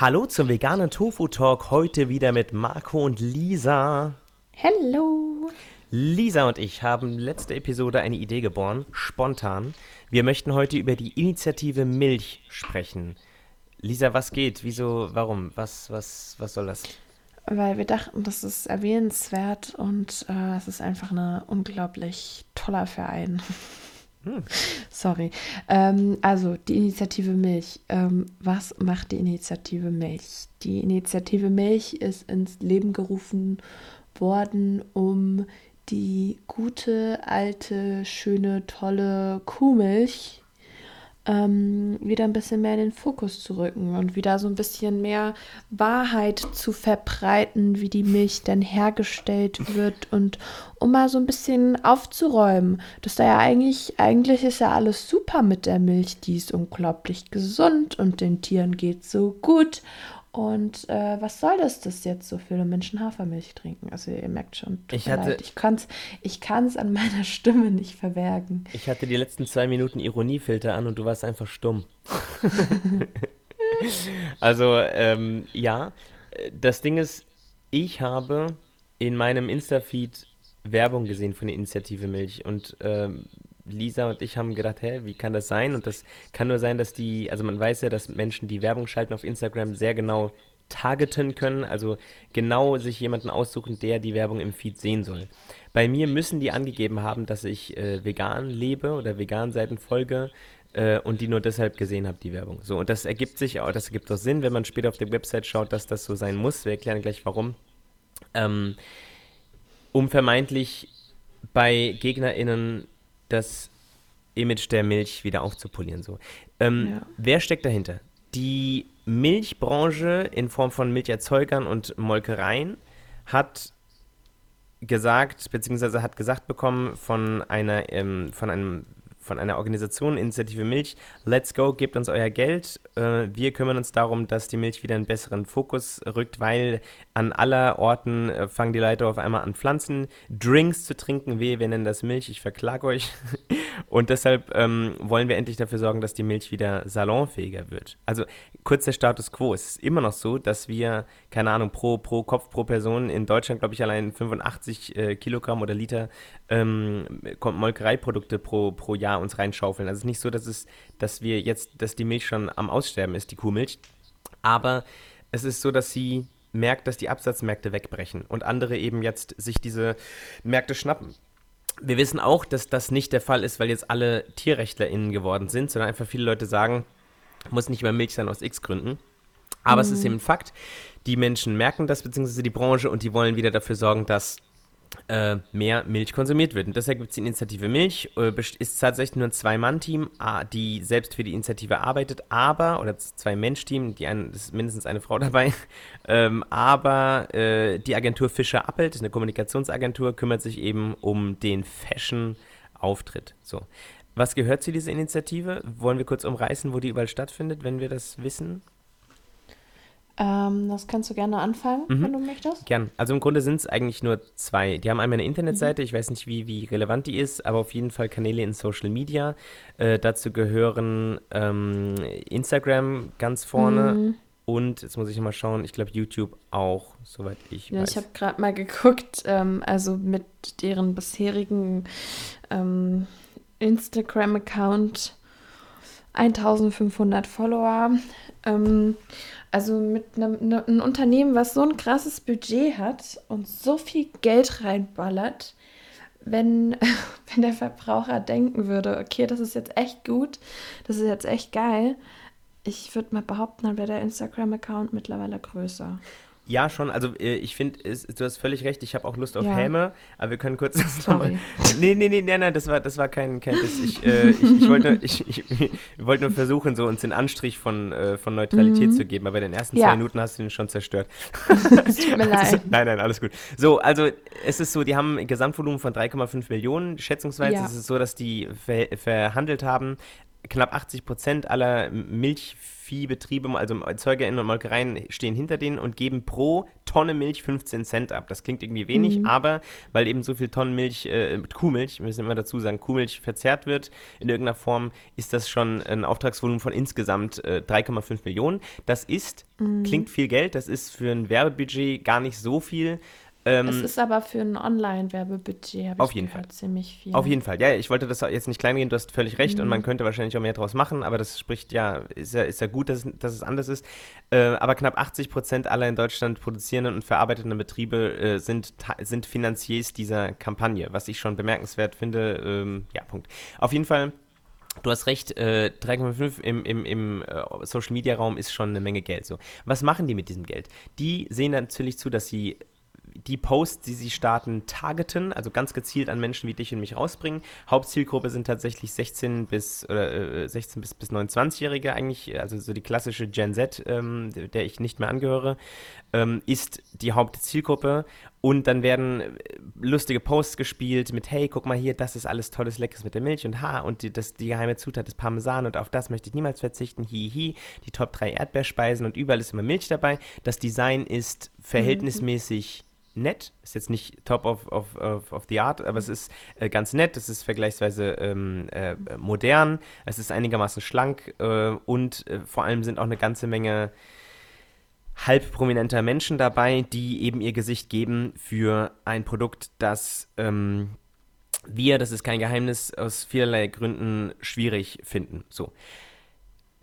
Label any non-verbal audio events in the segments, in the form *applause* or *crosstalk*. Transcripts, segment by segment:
Hallo zum veganen Tofu Talk. Heute wieder mit Marco und Lisa. Hello. Lisa und ich haben letzte Episode eine Idee geboren, spontan. Wir möchten heute über die Initiative Milch sprechen. Lisa, was geht? Wieso? Warum? Was, was, was soll das? Weil wir dachten, das ist erwähnenswert und äh, es ist einfach ein unglaublich toller Verein. *laughs* Hm. Sorry. Ähm, also die Initiative Milch. Ähm, was macht die Initiative Milch? Die Initiative Milch ist ins Leben gerufen worden, um die gute, alte, schöne, tolle Kuhmilch ähm, wieder ein bisschen mehr in den Fokus zu rücken und wieder so ein bisschen mehr Wahrheit zu verbreiten, wie die Milch denn hergestellt wird und um mal so ein bisschen aufzuräumen, dass da ja eigentlich, eigentlich ist ja alles super mit der Milch, die ist unglaublich gesund und den Tieren geht so gut und äh, was soll das, dass jetzt so viele Menschen Hafermilch trinken? Also ihr merkt schon, ich, hatte, ich kann es ich kann's an meiner *laughs* Stimme nicht verbergen. Ich hatte die letzten zwei Minuten Ironiefilter an und du warst einfach stumm. *laughs* also ähm, ja, das Ding ist, ich habe in meinem Insta-Feed Werbung gesehen von der Initiative Milch und ähm, Lisa und ich haben gedacht, hä, wie kann das sein? Und das kann nur sein, dass die, also man weiß ja, dass Menschen, die Werbung schalten auf Instagram, sehr genau targeten können, also genau sich jemanden aussuchen, der die Werbung im Feed sehen soll. Bei mir müssen die angegeben haben, dass ich äh, vegan lebe oder vegan Seiten folge äh, und die nur deshalb gesehen habe, die Werbung. So, und das ergibt sich auch, das ergibt auch Sinn, wenn man später auf der Website schaut, dass das so sein muss. Wir erklären gleich warum. Ähm, um vermeintlich bei GegnerInnen das Image der Milch wieder aufzupolieren. So. Ähm, ja. Wer steckt dahinter? Die Milchbranche in Form von Milcherzeugern und Molkereien hat gesagt, beziehungsweise hat gesagt bekommen von einer, ähm, von einem von einer Organisation, Initiative Milch, Let's Go, gebt uns euer Geld. Äh, wir kümmern uns darum, dass die Milch wieder einen besseren Fokus rückt, weil an aller Orten äh, fangen die Leute auf einmal an, Pflanzen, Drinks zu trinken. Weh, wir nennen das Milch, ich verklage euch. *laughs* Und deshalb ähm, wollen wir endlich dafür sorgen, dass die Milch wieder salonfähiger wird. Also kurz der Status quo. Es ist immer noch so, dass wir, keine Ahnung, pro, pro Kopf, pro Person in Deutschland, glaube ich, allein 85 äh, Kilogramm oder Liter ähm, Molkereiprodukte pro, pro Jahr uns reinschaufeln. Also es ist nicht so, dass, es, dass wir jetzt, dass die Milch schon am Aussterben ist, die Kuhmilch. Aber es ist so, dass sie merkt, dass die Absatzmärkte wegbrechen und andere eben jetzt sich diese Märkte schnappen. Wir wissen auch, dass das nicht der Fall ist, weil jetzt alle TierrechtlerInnen geworden sind, sondern einfach viele Leute sagen, muss nicht mehr Milch sein aus X Gründen. Aber mhm. es ist mhm. eben ein Fakt. Die Menschen merken das, beziehungsweise die Branche, und die wollen wieder dafür sorgen, dass mehr Milch konsumiert wird. Und deshalb gibt es die Initiative Milch, äh, ist tatsächlich nur ein Zwei-Mann-Team, die selbst für die Initiative arbeitet, aber, oder Zwei-Mensch-Team, die ein, ist mindestens eine Frau *laughs* dabei, ähm, aber äh, die Agentur Fischer Appelt, eine Kommunikationsagentur, kümmert sich eben um den Fashion-Auftritt. So. Was gehört zu dieser Initiative? Wollen wir kurz umreißen, wo die überall stattfindet, wenn wir das wissen? Ähm, das kannst du gerne anfangen, mhm. wenn du möchtest. Gern. Also im Grunde sind es eigentlich nur zwei. Die haben einmal eine Internetseite, mhm. ich weiß nicht, wie, wie relevant die ist, aber auf jeden Fall Kanäle in Social Media. Äh, dazu gehören ähm, Instagram ganz vorne. Mhm. Und jetzt muss ich mal schauen, ich glaube YouTube auch, soweit ich ja, weiß. Ich habe gerade mal geguckt, ähm, also mit deren bisherigen ähm, Instagram-Account 1500 Follower. Ähm, also mit einem, ne, einem Unternehmen, was so ein krasses Budget hat und so viel Geld reinballert, wenn, *laughs* wenn der Verbraucher denken würde, okay, das ist jetzt echt gut, das ist jetzt echt geil, ich würde mal behaupten, dann wäre der Instagram-Account mittlerweile größer. Ja, schon. Also äh, ich finde, du hast völlig recht. Ich habe auch Lust auf ja. Helme, aber wir können kurz das nochmal. Nee, nee, nee, nee, nein, das war, das war kein, kein Diss. Ich, äh, ich, ich, wollte, ich, ich, ich wollte nur versuchen, so uns den Anstrich von, äh, von Neutralität mhm. zu geben, aber in den ersten ja. zwei Minuten hast du den schon zerstört. *laughs* Tut mir leid. Also, nein, nein, alles gut. So, also es ist so, die haben ein Gesamtvolumen von 3,5 Millionen. Schätzungsweise ja. ist es so, dass die ver verhandelt haben knapp 80 Prozent aller Milchviehbetriebe, also ErzeugerInnen und Molkereien, stehen hinter denen und geben pro Tonne Milch 15 Cent ab. Das klingt irgendwie wenig, mhm. aber weil eben so viel Tonnen Milch, äh, Kuhmilch, wir müssen immer dazu sagen, Kuhmilch verzehrt wird in irgendeiner Form, ist das schon ein Auftragsvolumen von insgesamt äh, 3,5 Millionen. Das ist, mhm. klingt viel Geld, das ist für ein Werbebudget gar nicht so viel. Ähm, es ist aber für ein Online-Werbebudget, habe ich jeden gehört, Fall. ziemlich viel. Auf jeden Fall, ja, ich wollte das jetzt nicht klein gehen, du hast völlig recht mhm. und man könnte wahrscheinlich auch mehr draus machen, aber das spricht ja, ist ja, ist ja gut, dass, dass es anders ist. Äh, aber knapp 80 Prozent aller in Deutschland produzierenden und verarbeitenden Betriebe äh, sind, sind Finanziers dieser Kampagne, was ich schon bemerkenswert finde. Ähm, ja, Punkt. Auf jeden Fall Du hast recht, äh, 3,5 im, im, im äh, Social Media Raum ist schon eine Menge Geld. So. Was machen die mit diesem Geld? Die sehen natürlich zu, dass sie die Posts, die sie starten, targeten, also ganz gezielt an Menschen wie dich und mich rausbringen. Hauptzielgruppe sind tatsächlich 16 bis oder, äh, 16 bis, bis 29-Jährige eigentlich, also so die klassische Gen Z, ähm, der ich nicht mehr angehöre, ähm, ist die Hauptzielgruppe. Und dann werden äh, lustige Posts gespielt mit, hey, guck mal hier, das ist alles tolles, leckeres mit der Milch und ha, und die, das, die geheime Zutat ist Parmesan und auf das möchte ich niemals verzichten, hi, hi, die Top 3 Erdbeerspeisen und überall ist immer Milch dabei. Das Design ist mhm. verhältnismäßig mhm nett. Ist jetzt nicht top of, of, of, of the art, aber es ist äh, ganz nett. Es ist vergleichsweise ähm, äh, modern. Es ist einigermaßen schlank äh, und äh, vor allem sind auch eine ganze Menge halb prominenter Menschen dabei, die eben ihr Gesicht geben für ein Produkt, das ähm, wir, das ist kein Geheimnis, aus vielerlei Gründen schwierig finden. So.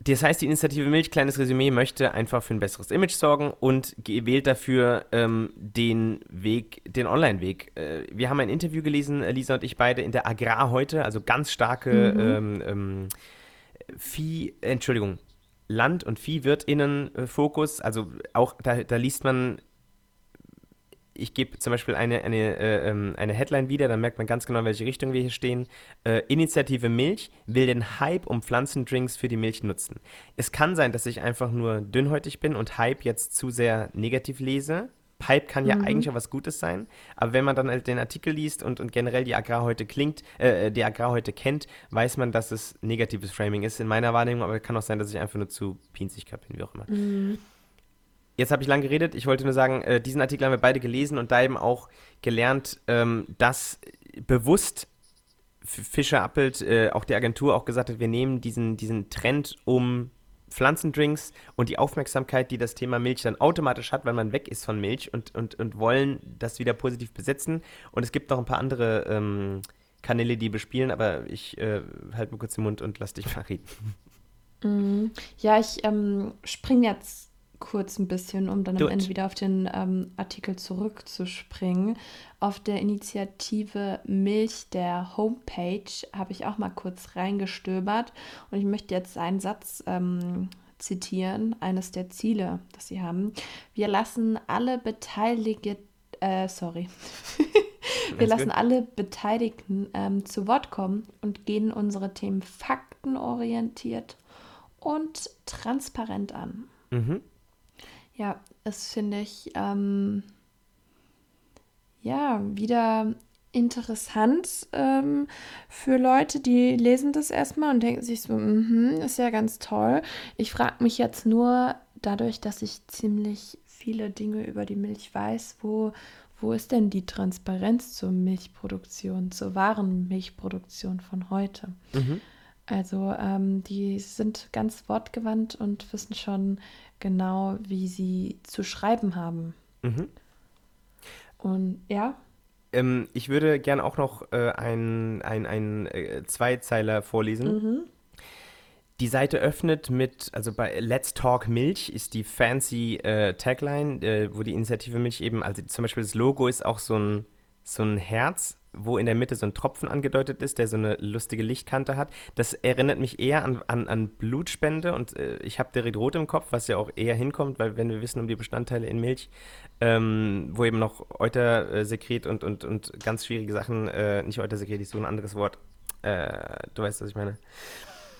Das heißt, die Initiative Milch, kleines Resümee, möchte einfach für ein besseres Image sorgen und wählt dafür ähm, den Weg, den Online-Weg. Äh, wir haben ein Interview gelesen, äh, Lisa und ich beide, in der Agrar heute, also ganz starke mhm. ähm, ähm, Vieh, Entschuldigung, Land- und Viehwirtinnen-Fokus. Also auch da, da liest man ich gebe zum Beispiel eine, eine, äh, ähm, eine Headline wieder, dann merkt man ganz genau, in welche Richtung wir hier stehen. Äh, Initiative Milch will den Hype um Pflanzendrinks für die Milch nutzen. Es kann sein, dass ich einfach nur dünnhäutig bin und Hype jetzt zu sehr negativ lese. Hype kann ja mhm. eigentlich auch was Gutes sein, aber wenn man dann halt den Artikel liest und, und generell die Agrar heute klingt, äh, die Agrar heute kennt, weiß man, dass es negatives Framing ist in meiner Wahrnehmung, aber kann auch sein, dass ich einfach nur zu pinzig bin, wie auch immer. Mhm. Jetzt habe ich lang geredet. Ich wollte nur sagen, äh, diesen Artikel haben wir beide gelesen und da eben auch gelernt, ähm, dass bewusst Fischer Appelt, äh, auch die Agentur, auch gesagt hat, wir nehmen diesen, diesen Trend um Pflanzendrinks und die Aufmerksamkeit, die das Thema Milch dann automatisch hat, weil man weg ist von Milch und, und, und wollen das wieder positiv besetzen. Und es gibt noch ein paar andere ähm, Kanäle, die bespielen, aber ich äh, halte mir kurz den Mund und lass dich mal reden. Mm, ja, ich ähm, springe jetzt kurz ein bisschen, um dann am Ende wieder auf den ähm, Artikel zurückzuspringen. Auf der Initiative Milch der Homepage habe ich auch mal kurz reingestöbert und ich möchte jetzt einen Satz ähm, zitieren, eines der Ziele, das sie haben. Wir lassen alle Beteiligten, äh, sorry. *laughs* Wir lassen gut. alle Beteiligten ähm, zu Wort kommen und gehen unsere Themen faktenorientiert und transparent an. Mhm. Ja, das finde ich ähm, ja wieder interessant ähm, für Leute, die lesen das erstmal und denken sich so, mm ist ja ganz toll. Ich frage mich jetzt nur, dadurch, dass ich ziemlich viele Dinge über die Milch weiß, wo, wo ist denn die Transparenz zur Milchproduktion, zur wahren Milchproduktion von heute? Mhm. Also ähm, die sind ganz wortgewandt und wissen schon genau, wie sie zu schreiben haben. Mhm. Und ja. Ähm, ich würde gerne auch noch äh, einen ein äh, Zweizeiler vorlesen. Mhm. Die Seite öffnet mit, also bei Let's Talk Milch ist die fancy äh, Tagline, äh, wo die Initiative Milch eben, also zum Beispiel das Logo ist auch so ein, so ein Herz wo in der Mitte so ein Tropfen angedeutet ist, der so eine lustige Lichtkante hat. Das erinnert mich eher an, an, an Blutspende und äh, ich habe direkt rot im Kopf, was ja auch eher hinkommt, weil wenn wir wissen um die Bestandteile in Milch, ähm, wo eben noch Eutersekret und, und, und ganz schwierige Sachen, äh, nicht Eutersekret, ich suche ein anderes Wort, äh, du weißt, was ich meine.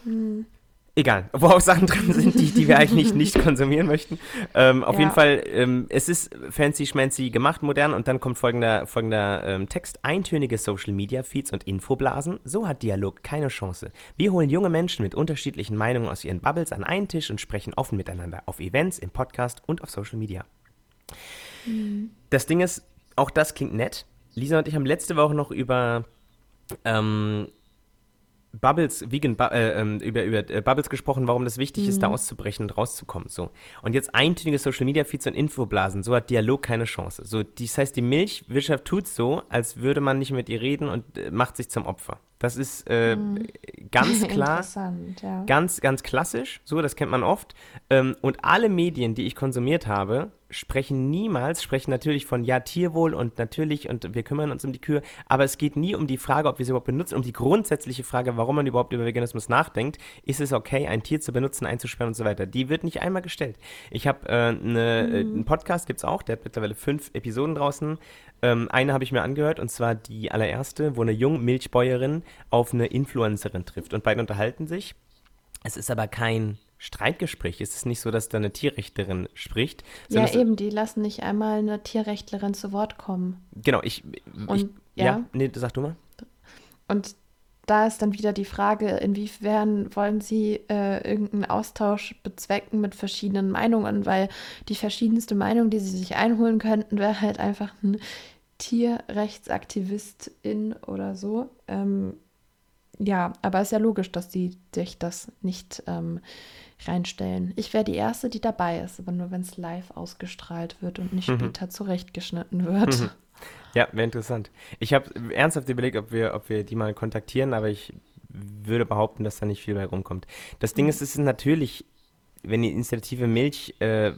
Hm. Egal, wo auch Sachen drin sind, die, die wir eigentlich nicht konsumieren möchten. Ähm, auf ja. jeden Fall, ähm, es ist fancy schmancy gemacht, modern und dann kommt folgender, folgender ähm, Text. Eintönige Social Media Feeds und Infoblasen, so hat Dialog keine Chance. Wir holen junge Menschen mit unterschiedlichen Meinungen aus ihren Bubbles an einen Tisch und sprechen offen miteinander auf Events, im Podcast und auf Social Media. Mhm. Das Ding ist, auch das klingt nett. Lisa und ich haben letzte Woche noch über ähm, Bubbles, Vegan, äh, ähm, über, über äh, Bubbles gesprochen, warum das wichtig mhm. ist, da mhm. auszubrechen und rauszukommen. So. Und jetzt eintönige Social Media Feeds und Infoblasen, so hat Dialog keine Chance. So, das heißt, die Milchwirtschaft tut so, als würde man nicht mit ihr reden und äh, macht sich zum Opfer. Das ist äh, mhm. ganz *laughs* klar, ja. ganz, ganz klassisch, so, das kennt man oft. Ähm, und alle Medien, die ich konsumiert habe, sprechen niemals, sprechen natürlich von ja, Tierwohl und natürlich und wir kümmern uns um die Kühe, aber es geht nie um die Frage, ob wir sie überhaupt benutzen, um die grundsätzliche Frage, warum man überhaupt über Veganismus nachdenkt. Ist es okay, ein Tier zu benutzen, einzusperren und so weiter? Die wird nicht einmal gestellt. Ich habe äh, ne, mhm. einen Podcast, gibt es auch, der hat mittlerweile fünf Episoden draußen. Ähm, eine habe ich mir angehört und zwar die allererste, wo eine junge Milchbäuerin auf eine Influencerin trifft und beide unterhalten sich. Es ist aber kein Streitgespräch. Es ist nicht so, dass da eine Tierrechtlerin spricht. Ja, eben, die lassen nicht einmal eine Tierrechtlerin zu Wort kommen. Genau, ich. Und, ich ja? ja, nee, sag du mal. Und da ist dann wieder die Frage, inwiefern wollen Sie äh, irgendeinen Austausch bezwecken mit verschiedenen Meinungen, weil die verschiedenste Meinung, die Sie sich einholen könnten, wäre halt einfach ein Tierrechtsaktivistin oder so. Ähm, ja, aber es ist ja logisch, dass sie sich das nicht ähm, reinstellen. Ich wäre die Erste, die dabei ist, aber nur wenn es live ausgestrahlt wird und nicht mhm. später zurechtgeschnitten wird. Mhm. Ja, wäre interessant. Ich habe ernsthaft überlegt, ob wir, ob wir die mal kontaktieren, aber ich würde behaupten, dass da nicht viel bei rumkommt. Das Ding mhm. ist, es ist natürlich, wenn die Initiative Milch äh,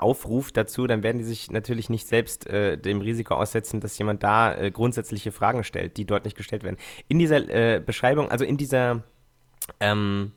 aufruft dazu, dann werden die sich natürlich nicht selbst äh, dem Risiko aussetzen, dass jemand da äh, grundsätzliche Fragen stellt, die dort nicht gestellt werden. In dieser äh, Beschreibung, also in dieser ähm,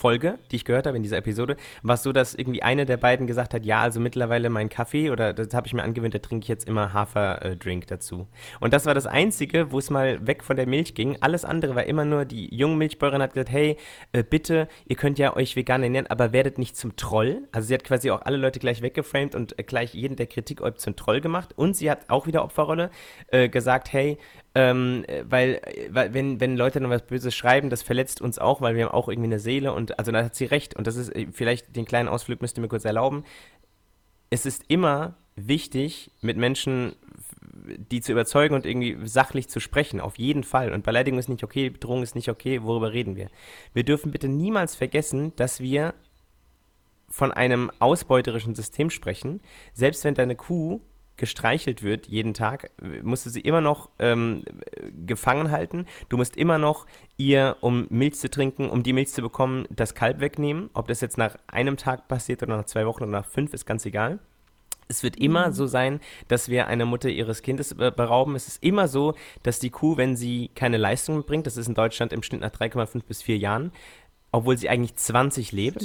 Folge, die ich gehört habe in dieser Episode, war es so, dass irgendwie eine der beiden gesagt hat, ja, also mittlerweile mein Kaffee oder das habe ich mir angewöhnt, da trinke ich jetzt immer Haferdrink dazu. Und das war das Einzige, wo es mal weg von der Milch ging. Alles andere war immer nur, die junge Milchbäuerin hat gesagt, hey, äh, bitte, ihr könnt ja euch vegan ernähren, aber werdet nicht zum Troll. Also sie hat quasi auch alle Leute gleich weggeframed und äh, gleich jeden, der Kritik zum Troll gemacht. Und sie hat auch wieder Opferrolle äh, gesagt, hey, ähm, weil, weil wenn, wenn Leute dann was Böses schreiben, das verletzt uns auch, weil wir haben auch irgendwie eine Seele und also da hat sie recht. Und das ist, äh, vielleicht den kleinen Ausflug müsst ihr mir kurz erlauben. Es ist immer wichtig, mit Menschen die zu überzeugen und irgendwie sachlich zu sprechen, auf jeden Fall. Und Beleidigung ist nicht okay, Bedrohung ist nicht okay, worüber reden wir? Wir dürfen bitte niemals vergessen, dass wir von einem ausbeuterischen System sprechen. Selbst wenn deine Kuh gestreichelt wird jeden Tag, musst du sie immer noch ähm, gefangen halten. Du musst immer noch ihr, um Milch zu trinken, um die Milch zu bekommen, das Kalb wegnehmen. Ob das jetzt nach einem Tag passiert oder nach zwei Wochen oder nach fünf, ist ganz egal. Es wird immer mhm. so sein, dass wir eine Mutter ihres Kindes berauben. Es ist immer so, dass die Kuh, wenn sie keine Leistung bringt, das ist in Deutschland im Schnitt nach 3,5 bis 4 Jahren, obwohl sie eigentlich 20 lebt,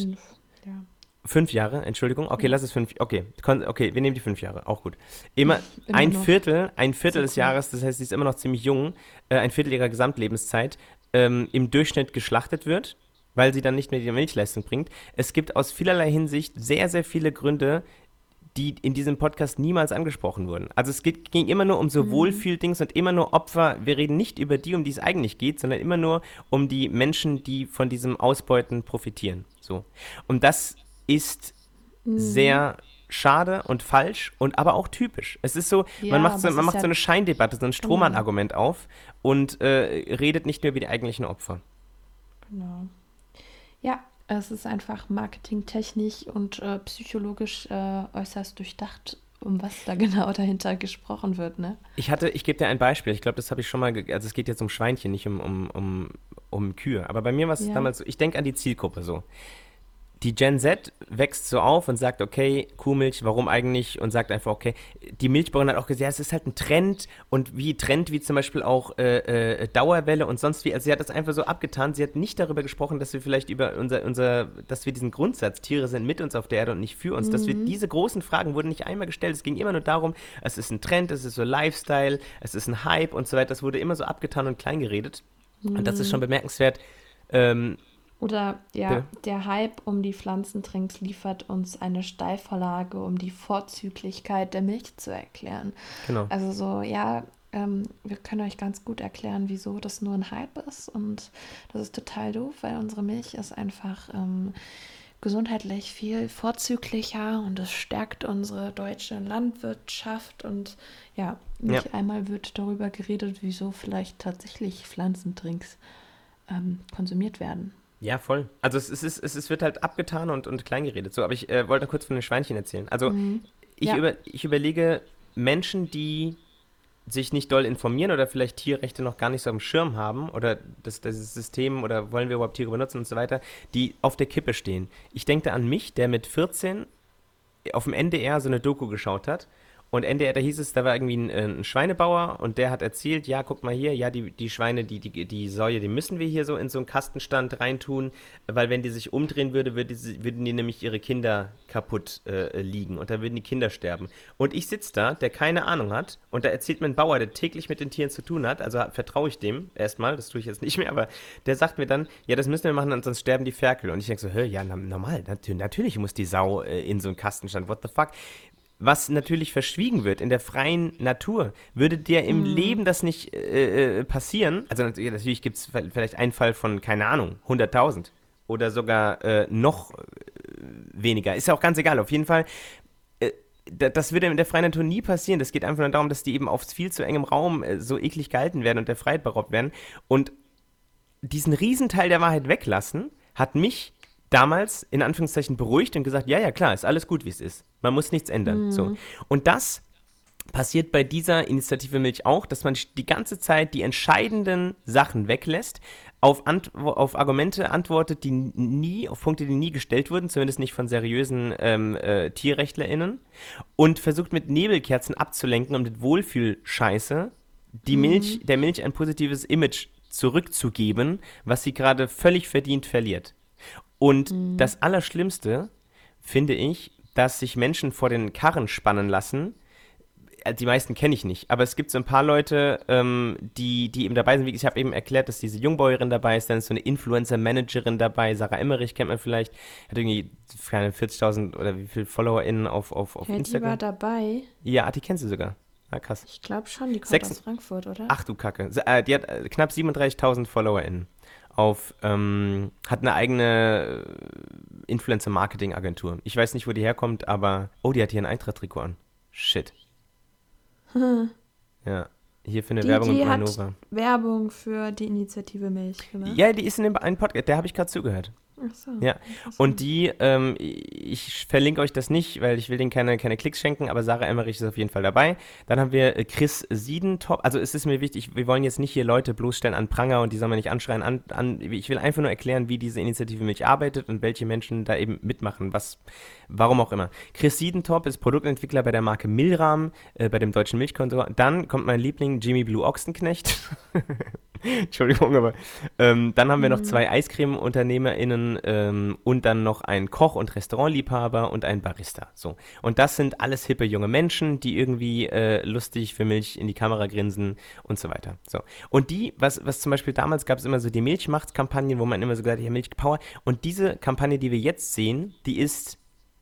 ja. Fünf Jahre, Entschuldigung. Okay, lass es fünf. Okay, okay, wir nehmen die fünf Jahre. Auch gut. Immer, *laughs* immer ein Viertel, ein Viertel des Jahres, das heißt, sie ist immer noch ziemlich jung, äh, ein Viertel ihrer Gesamtlebenszeit, ähm, im Durchschnitt geschlachtet wird, weil sie dann nicht mehr die Milchleistung bringt. Es gibt aus vielerlei Hinsicht sehr, sehr viele Gründe, die in diesem Podcast niemals angesprochen wurden. Also es geht, ging immer nur um so mhm. Wohlfühldings und immer nur Opfer. Wir reden nicht über die, um die es eigentlich geht, sondern immer nur um die Menschen, die von diesem Ausbeuten profitieren. So. Und das ist mhm. sehr schade und falsch und aber auch typisch. Es ist so, ja, man macht, so, man macht ja so eine Scheindebatte, so ein Strohmann-Argument auf und äh, redet nicht mehr über die eigentlichen Opfer. Genau. Ja, es ist einfach marketingtechnisch und äh, psychologisch äh, äußerst durchdacht, um was da *laughs* genau dahinter gesprochen wird, ne? Ich hatte, ich gebe dir ein Beispiel. Ich glaube, das habe ich schon mal, also es geht jetzt um Schweinchen, nicht um, um, um, um Kühe. Aber bei mir war es ja. damals so, ich denke an die Zielgruppe so die Gen Z wächst so auf und sagt, okay, Kuhmilch, warum eigentlich? Und sagt einfach, okay, die Milchbauerin hat auch gesagt, ja, es ist halt ein Trend und wie Trend wie zum Beispiel auch äh, äh, Dauerwelle und sonst wie. Also sie hat das einfach so abgetan. Sie hat nicht darüber gesprochen, dass wir vielleicht über unser, unser, dass wir diesen Grundsatz, Tiere sind mit uns auf der Erde und nicht für uns, mhm. dass wir mhm. diese großen Fragen wurden nicht einmal gestellt. Es ging immer nur darum, es ist ein Trend, es ist so Lifestyle, es ist ein Hype und so weiter. Das wurde immer so abgetan und kleingeredet. Mhm. Und das ist schon mhm. bemerkenswert. Ähm, Oder ja, Bitte? der Hype um die Pflanzentrinks liefert uns eine Steilvorlage, um die Vorzüglichkeit der Milch zu erklären. Genau. Also so, ja, ähm, wir können euch ganz gut erklären, wieso das nur ein Hype ist. Und das ist total doof, weil unsere Milch ist einfach ähm, gesundheitlich viel vorzüglicher und es stärkt unsere deutsche Landwirtschaft. Und ja, nicht ja. einmal wird darüber geredet, wieso vielleicht tatsächlich Pflanzentrinks ähm, konsumiert werden. Ja, voll. Also es, ist, es, es wird halt abgetan und, und kleingeredet. So, aber ich äh, wollte kurz von den Schweinchen erzählen. Also mhm. ich, ja. über, ich überlege Menschen, die sich nicht doll informieren oder vielleicht Tierrechte noch gar nicht so am Schirm haben oder das, das System oder wollen wir überhaupt Tiere benutzen und so weiter, die auf der Kippe stehen. Ich denke an mich, der mit 14 auf dem NDR so eine Doku geschaut hat und NDR, da hieß es, da war irgendwie ein, ein, Schweinebauer und der hat erzählt, ja, guck mal hier, ja, die, die Schweine, die, die, die Säue, die müssen wir hier so in so einen Kastenstand reintun, weil wenn die sich umdrehen würde, würde die, würden die nämlich ihre Kinder kaputt äh, liegen und da würden die Kinder sterben. Und ich sitze da, der keine Ahnung hat und da erzählt mir ein Bauer, der täglich mit den Tieren zu tun hat, also vertraue ich dem erstmal, das tue ich jetzt nicht mehr, aber der sagt mir dann, ja, das müssen wir machen, sonst sterben die Ferkel. Und ich denke so, hör, ja, normal, natürlich muss die Sau äh, in so einen Kastenstand, what the fuck? Was natürlich verschwiegen wird in der freien Natur, würde dir im mhm. Leben das nicht äh, äh passieren, also natürlich gibt es vielleicht einen Fall von, keine Ahnung, 100.000 oder sogar äh, noch äh, weniger, ist ja auch ganz egal, auf jeden Fall, äh, das würde in der freien Natur nie passieren, das geht einfach nur darum, dass die eben auf viel zu engem Raum äh, so eklig gehalten werden und der Freiheit beraubt werden. Und diesen Riesenteil der Wahrheit weglassen, hat mich damals in Anführungszeichen beruhigt und gesagt, ja, ja, klar, ist alles gut, wie es ist. Man muss nichts ändern. Mhm. So. Und das passiert bei dieser Initiative Milch auch, dass man die ganze Zeit die entscheidenden Sachen weglässt, auf, Ant auf Argumente antwortet, die nie, auf Punkte, die nie gestellt wurden, zumindest nicht von seriösen ähm, äh, TierrechtlerInnen, und versucht mit Nebelkerzen abzulenken und mit Wohlfühlscheiße die mhm. Milch, der Milch ein positives Image zurückzugeben, was sie gerade völlig verdient verliert. Und mhm. das Allerschlimmste finde ich, dass sich Menschen vor den Karren spannen lassen. Äh, die meisten kenne ich nicht, aber es gibt so ein paar Leute, ähm, die, die eben dabei sind. Ich habe eben erklärt, dass diese Jungbäuerin dabei ist, dann ist so eine Influencer-Managerin dabei. Sarah Emmerich kennt man vielleicht, hat irgendwie keine 40.000 oder wie viele FollowerInnen auf, auf, auf ja, Instagram. Die war dabei. Ja, die kennst du sogar. Ja, krass. Ich glaube schon, die kommt Sechs aus Frankfurt, oder? Ach du Kacke. Äh, die hat äh, knapp 37.000 FollowerInnen auf, ähm, hat eine eigene äh, Influencer-Marketing-Agentur. Ich weiß nicht, wo die herkommt, aber, oh, die hat hier ein Eintracht-Trikot an. Shit. Hm. *laughs* Ja, hier für eine die, Werbung die in Hannover. Werbung für die Initiative Milch gemacht. Ja, die ist in einem Podcast, der habe ich gerade zugehört. Ach so. Ja. Und die, ähm, ich verlinke euch das nicht, weil ich will denen keine, keine Klicks schenken, aber Sarah Emmerich ist auf jeden Fall dabei. Dann haben wir äh, Chris Siedentop. Also es ist mir wichtig, wir wollen jetzt nicht hier Leute bloßstellen an Pranger und die soll man nicht anschreien. An, an, ich will einfach nur erklären, wie diese Initiative Milch arbeitet und welche Menschen da eben mitmachen, was, warum auch immer. Chris Siedentop ist Produktentwickler bei der Marke Milram, äh, bei dem deutschen Milchkontor. Dann kommt mein Liebling Jimmy Blue Ochsenknecht. *laughs* Entschuldigung, aber ähm, dann haben wir noch mhm. zwei Eiscreme-UnternehmerInnen ähm, und dann noch einen Koch- und Restaurantliebhaber und einen Barista. So. Und das sind alles hippe junge Menschen, die irgendwie äh, lustig für Milch in die Kamera grinsen und so weiter. So. Und die, was, was zum Beispiel damals gab es immer so die Milchmachtskampagnen, wo man immer so gesagt hat, ja, Milchpower. Und diese Kampagne, die wir jetzt sehen, die ist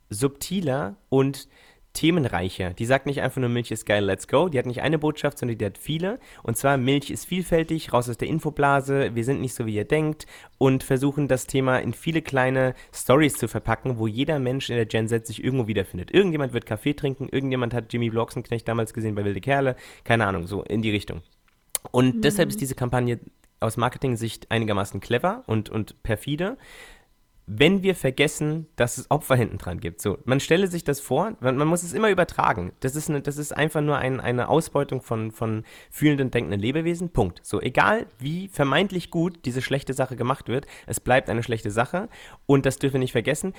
subtiler und themenreicher. Die sagt nicht einfach nur Milch ist geil, let's go. Die hat nicht eine Botschaft, sondern die hat viele. Und zwar Milch ist vielfältig, raus aus der Infoblase, wir sind nicht so, wie ihr denkt und versuchen das Thema in viele kleine Stories zu verpacken, wo jeder Mensch in der Gen Z sich irgendwo wiederfindet. Irgendjemand wird Kaffee trinken, irgendjemand hat Jimmy Bloxenknecht damals gesehen bei Wilde Kerle, keine Ahnung, so in die Richtung. Und mhm. deshalb ist diese Kampagne aus Marketing-Sicht einigermaßen clever und, und perfide wenn wir vergessen, dass es Opfer hinten dran gibt. So, man stelle sich das vor, man, man muss es immer übertragen. Das ist, eine, das ist einfach nur ein, eine Ausbeutung von, von fühlenden, denkenden Lebewesen. Punkt. So, egal wie vermeintlich gut diese schlechte Sache gemacht wird, es bleibt eine schlechte Sache. Und das dürfen wir nicht vergessen.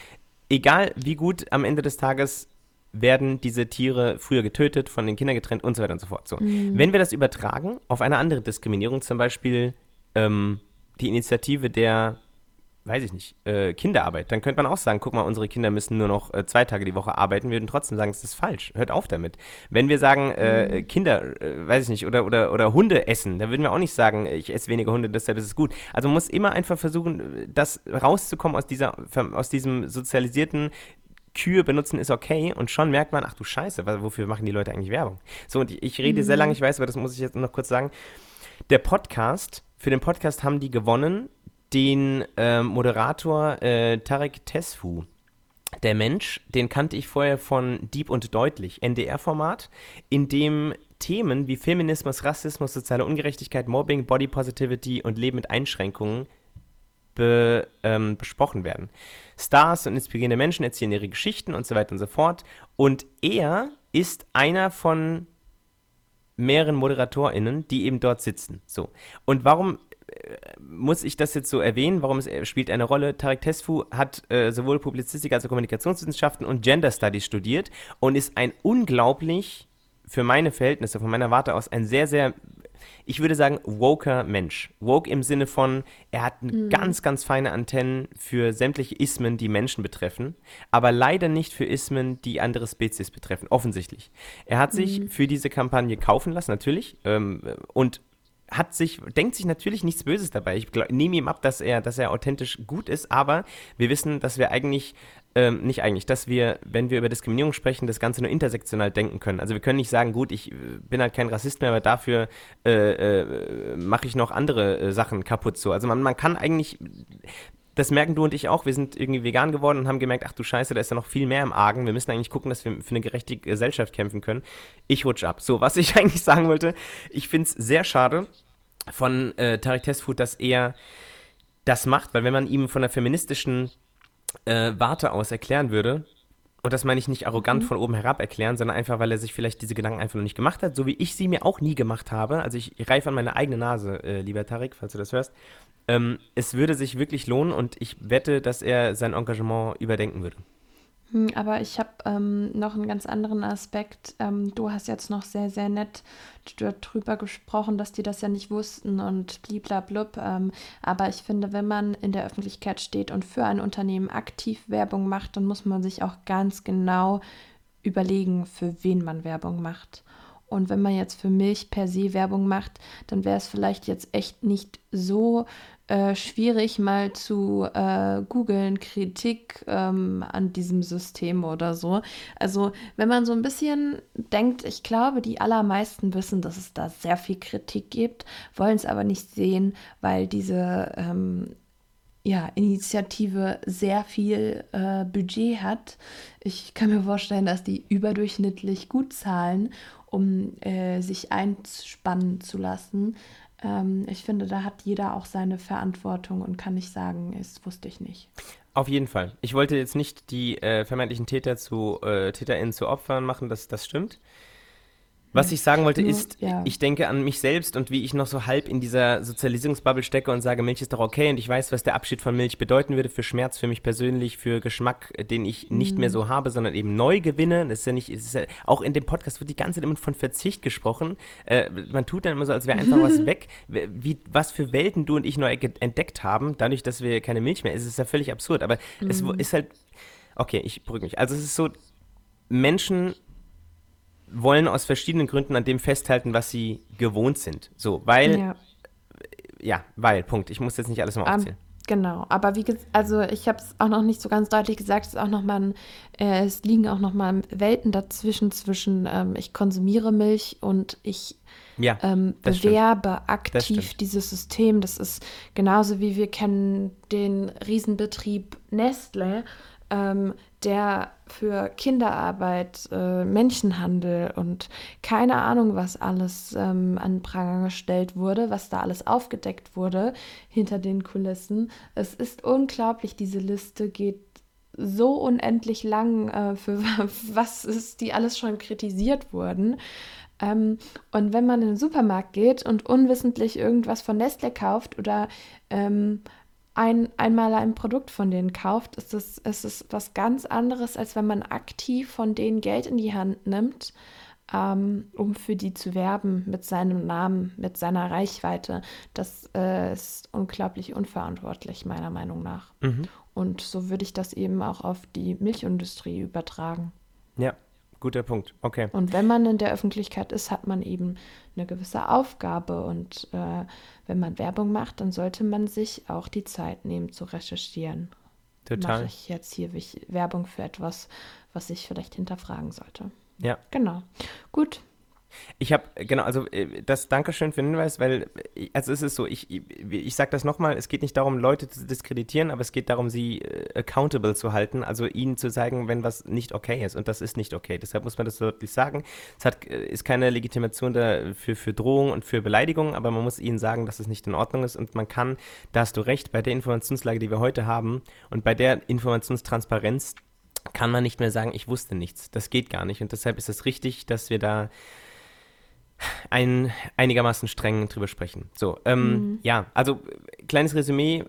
Egal wie gut am Ende des Tages werden diese Tiere früher getötet, von den Kindern getrennt und so weiter und so fort. So. Mhm. Wenn wir das übertragen auf eine andere Diskriminierung, zum Beispiel ähm, die Initiative der weiß ich nicht, äh, Kinderarbeit. Dann könnte man auch sagen, guck mal, unsere Kinder müssen nur noch äh, zwei Tage die Woche arbeiten. Wir würden trotzdem sagen, es ist falsch. Hört auf damit. Wenn wir sagen, äh, mhm. Kinder, äh, weiß ich nicht, oder, oder, oder Hunde essen, dann würden wir auch nicht sagen, ich esse weniger Hunde, deshalb ist es gut. Also man muss immer einfach versuchen, das rauszukommen aus dieser, aus diesem sozialisierten Kühe benutzen ist okay und schon merkt man, ach du Scheiße, wofür machen die Leute eigentlich Werbung? So, und ich, ich rede mhm. sehr lange, ich weiß, aber das muss ich jetzt noch kurz sagen. Der Podcast, für den Podcast haben die gewonnen den äh, Moderator äh, Tarek Tesfu. Der Mensch, den kannte ich vorher von Deep und Deutlich, NDR-Format, in dem Themen wie Feminismus, Rassismus, soziale Ungerechtigkeit, Mobbing, Body Positivity und Leben mit Einschränkungen be, ähm, besprochen werden. Stars und inspirierende Menschen erzählen ihre Geschichten und so weiter und so fort. Und er ist einer von mehreren ModeratorInnen, die eben dort sitzen. So. Und warum muss ich das jetzt so erwähnen? Warum es äh, spielt eine Rolle? Tarek Tesfu hat äh, sowohl Publizistik als auch Kommunikationswissenschaften und Gender Studies studiert und ist ein unglaublich, für meine Verhältnisse, von meiner Warte aus, ein sehr, sehr, ich würde sagen, woker Mensch. Woke im Sinne von, er hat mhm. ganz, ganz feine Antennen für sämtliche Ismen, die Menschen betreffen, aber leider nicht für Ismen, die andere Spezies betreffen, offensichtlich. Er hat sich mhm. für diese Kampagne kaufen lassen, natürlich, ähm, und hat sich, denkt sich natürlich nichts Böses dabei. Ich nehme ihm ab, dass er, dass er authentisch gut ist, aber wir wissen, dass wir eigentlich, ähm, nicht eigentlich, dass wir, wenn wir über Diskriminierung sprechen, das Ganze nur intersektional denken können. Also wir können nicht sagen, gut, ich äh, bin halt kein Rassist mehr, aber dafür äh, äh, mache ich noch andere äh, Sachen kaputt so. Also man, man kann eigentlich, das merken du und ich auch. Wir sind irgendwie vegan geworden und haben gemerkt, ach du Scheiße, da ist ja noch viel mehr im Argen. Wir müssen eigentlich gucken, dass wir für eine gerechte Gesellschaft kämpfen können. Ich rutsch ab. So, was ich *laughs* eigentlich sagen wollte, ich finde es sehr schade von äh, Tarek Tesfut, dass er das macht, weil wenn man ihm von der feministischen äh, Warte aus erklären würde, und das meine ich nicht arrogant mhm. von oben herab erklären, sondern einfach, weil er sich vielleicht diese Gedanken einfach noch nicht gemacht hat, so wie ich sie mir auch nie gemacht habe. Also ich reife an meine eigene Nase, äh, lieber Tarek, falls du das hörst. Ähm, es würde sich wirklich lohnen und ich wette, dass er sein Engagement überdenken würde. Hm, aber ich habe ähm, noch einen ganz anderen Aspekt. Ähm, du hast jetzt noch sehr, sehr nett darüber gesprochen, dass die das ja nicht wussten und bliblablub. Ähm, aber ich finde, wenn man in der Öffentlichkeit steht und für ein Unternehmen aktiv Werbung macht, dann muss man sich auch ganz genau überlegen, für wen man Werbung macht. Und wenn man jetzt für Milch per se Werbung macht, dann wäre es vielleicht jetzt echt nicht so äh, schwierig, mal zu äh, googeln, Kritik ähm, an diesem System oder so. Also wenn man so ein bisschen denkt, ich glaube, die allermeisten wissen, dass es da sehr viel Kritik gibt, wollen es aber nicht sehen, weil diese ähm, ja, Initiative sehr viel äh, Budget hat. Ich kann mir vorstellen, dass die überdurchschnittlich gut zahlen, um äh, sich einspannen zu lassen. Ähm, ich finde, da hat jeder auch seine Verantwortung und kann nicht sagen, es wusste ich nicht. Auf jeden Fall. Ich wollte jetzt nicht die äh, vermeintlichen Täter zu äh, TäterInnen zu Opfern machen, das, das stimmt. Was ich sagen wollte ist, ja. ich denke an mich selbst und wie ich noch so halb in dieser Sozialisierungsbubble stecke und sage, Milch ist doch okay und ich weiß, was der Abschied von Milch bedeuten würde für Schmerz, für mich persönlich, für Geschmack, den ich nicht mehr mhm. so habe, sondern eben neu gewinne. Das ist ja nicht, ist ja, auch in dem Podcast wird die ganze Zeit immer von Verzicht gesprochen. Äh, man tut dann immer so, als wäre einfach was *laughs* weg. Wie, was für Welten du und ich neu entdeckt haben, dadurch, dass wir keine Milch mehr essen, ist ja völlig absurd. Aber mhm. es ist halt, okay, ich beruhige mich. Also es ist so, Menschen wollen aus verschiedenen Gründen an dem festhalten, was sie gewohnt sind. So, weil, ja, ja weil, Punkt. Ich muss jetzt nicht alles mal aufzählen. Um, genau, aber wie gesagt, also ich habe es auch noch nicht so ganz deutlich gesagt, es ist auch noch mal, äh, es liegen auch noch mal Welten dazwischen, zwischen ähm, ich konsumiere Milch und ich ja, ähm, bewerbe stimmt. aktiv dieses System. Das ist genauso wie wir kennen den Riesenbetrieb Nestle, ähm, der für Kinderarbeit, äh, Menschenhandel und keine Ahnung, was alles ähm, an Pranger gestellt wurde, was da alles aufgedeckt wurde hinter den Kulissen. Es ist unglaublich, diese Liste geht so unendlich lang, äh, für *laughs* was ist die alles schon kritisiert wurden. Ähm, und wenn man in den Supermarkt geht und unwissentlich irgendwas von Nestle kauft oder ähm, ein, einmal ein Produkt von denen kauft, ist es, ist es was ganz anderes, als wenn man aktiv von denen Geld in die Hand nimmt ähm, um für die zu werben mit seinem Namen, mit seiner Reichweite. Das äh, ist unglaublich unverantwortlich, meiner Meinung nach. Mhm. Und so würde ich das eben auch auf die Milchindustrie übertragen. Ja, guter Punkt. Okay. Und wenn man in der Öffentlichkeit ist, hat man eben eine gewisse Aufgabe. Und äh, wenn man Werbung macht, dann sollte man sich auch die Zeit nehmen zu recherchieren. Total. Mache ich jetzt hier Werbung für etwas, was ich vielleicht hinterfragen sollte. Ja. Genau. Gut. Ich habe, genau, also äh, das Dankeschön für den Hinweis, weil, äh, also es ist so, ich, ich sage das nochmal, es geht nicht darum, Leute zu diskreditieren, aber es geht darum, sie äh, accountable zu halten, also ihnen zu sagen, wenn was nicht okay ist und das ist nicht okay. Deshalb muss man das deutlich sagen. Es hat, ist keine Legitimation da für, für Drohung und für Beleidigung, aber man muss ihnen sagen, dass es nicht in Ordnung ist und man kann, da hast du recht, bei der Informationslage, die wir heute haben und bei der Informationstransparenz, kann man nicht mehr sagen, ich wusste nichts. Das geht gar nicht. Und deshalb ist es richtig, dass wir da ein, einigermaßen streng drüber sprechen. So, ähm, mhm. ja, also kleines Resümee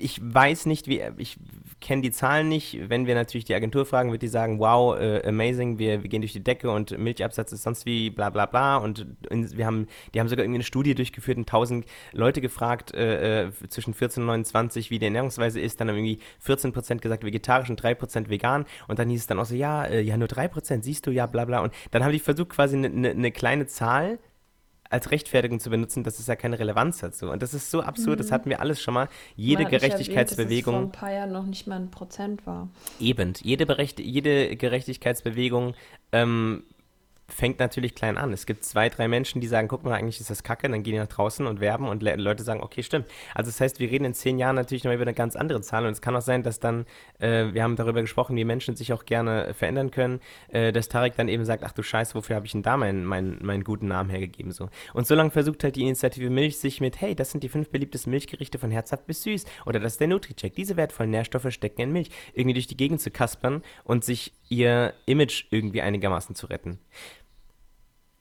ich weiß nicht, wie, ich kenne die Zahlen nicht. Wenn wir natürlich die Agentur fragen, wird die sagen, wow, äh, amazing, wir, wir gehen durch die Decke und Milchabsatz ist sonst wie bla bla bla. Und in, wir haben, die haben sogar irgendwie eine Studie durchgeführt und 1000 Leute gefragt, äh, äh, zwischen 14 und 29, wie die Ernährungsweise ist. Dann haben irgendwie 14 Prozent gesagt vegetarisch und 3 Prozent vegan. Und dann hieß es dann auch so, ja, äh, ja, nur 3 Prozent, siehst du, ja, bla bla. Und dann haben die versucht, quasi eine ne, ne kleine Zahl als Rechtfertigung zu benutzen, dass es ja keine Relevanz hat. So. Und das ist so absurd, mhm. das hatten wir alles schon mal. Jede mal Gerechtigkeitsbewegung. Erwähnt, dass es vor ein paar Jahren noch nicht mal ein Prozent war. Eben, jede, Berecht jede Gerechtigkeitsbewegung ähm, fängt natürlich klein an. Es gibt zwei, drei Menschen, die sagen, guck mal, eigentlich ist das Kacke, dann gehen die nach draußen und werben und Le Leute sagen, okay, stimmt. Also das heißt, wir reden in zehn Jahren natürlich noch über eine ganz andere Zahl und es kann auch sein, dass dann, äh, wir haben darüber gesprochen, wie Menschen sich auch gerne verändern können, äh, dass Tarek dann eben sagt, ach du Scheiße, wofür habe ich denn da meinen, meinen, meinen guten Namen hergegeben? So. Und so lange versucht halt die Initiative Milch sich mit, hey, das sind die fünf beliebtesten Milchgerichte von herzhaft bis süß oder das ist der Nutri-Check. Diese wertvollen Nährstoffe stecken in Milch. Irgendwie durch die Gegend zu kaspern und sich ihr Image irgendwie einigermaßen zu retten.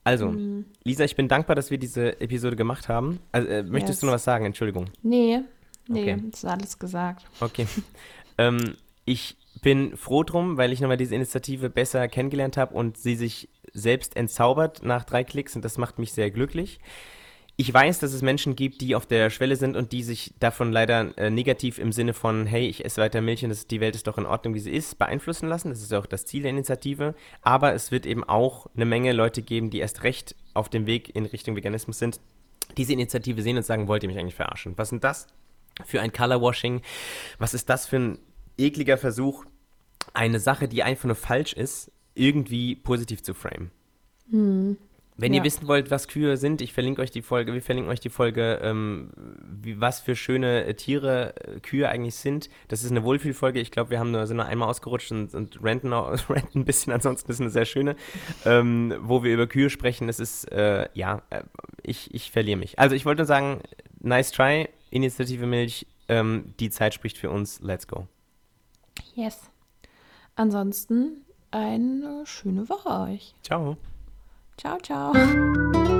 Also, mhm. Lisa, ich bin dankbar, dass wir diese Episode gemacht haben. Also, äh, möchtest yes. du noch was sagen? Entschuldigung. Nee, nee, okay. ist alles gesagt. Okay. *laughs* ähm, ich bin froh drum, weil ich nochmal diese Initiative besser kennengelernt habe und sie sich selbst entzaubert nach drei Klicks und das macht mich sehr glücklich ich weiß, dass es Menschen gibt, die auf der Schwelle sind und die sich davon leider äh, negativ im Sinne von, hey, ich esse weiter Milch und das, die Welt ist doch in Ordnung, wie sie ist, beeinflussen lassen. Das ist auch das Ziel der Initiative. Aber es wird eben auch eine Menge Leute geben, die erst recht auf dem Weg in Richtung Veganismus sind, diese Initiative sehen und sagen, wollt ihr mich eigentlich verarschen? Was sind das für ein Colorwashing? Was ist das für ein ekliger Versuch, eine Sache, die einfach nur falsch ist, irgendwie positiv zu framen? Hm. Wenn ja. ihr wissen wollt, was Kühe sind, ich verlinke euch die Folge, wir verlinken euch die Folge, ähm, wie, was für schöne äh, Tiere äh, Kühe eigentlich sind. Das ist eine Wohlfühlfolge. Ich glaube, wir haben nur, sind nur einmal ausgerutscht und, und ranten, *laughs* ranten ein bisschen. Ansonsten ist es eine sehr schöne, ähm, wo wir über Kühe sprechen. Das ist, äh, ja, äh, ich, ich verliere mich. Also ich wollte nur sagen, nice try, Initiative Milch. Ähm, die Zeit spricht für uns. Let's go. Yes. Ansonsten eine schöne Woche euch. Ciao. Ciao, ciao.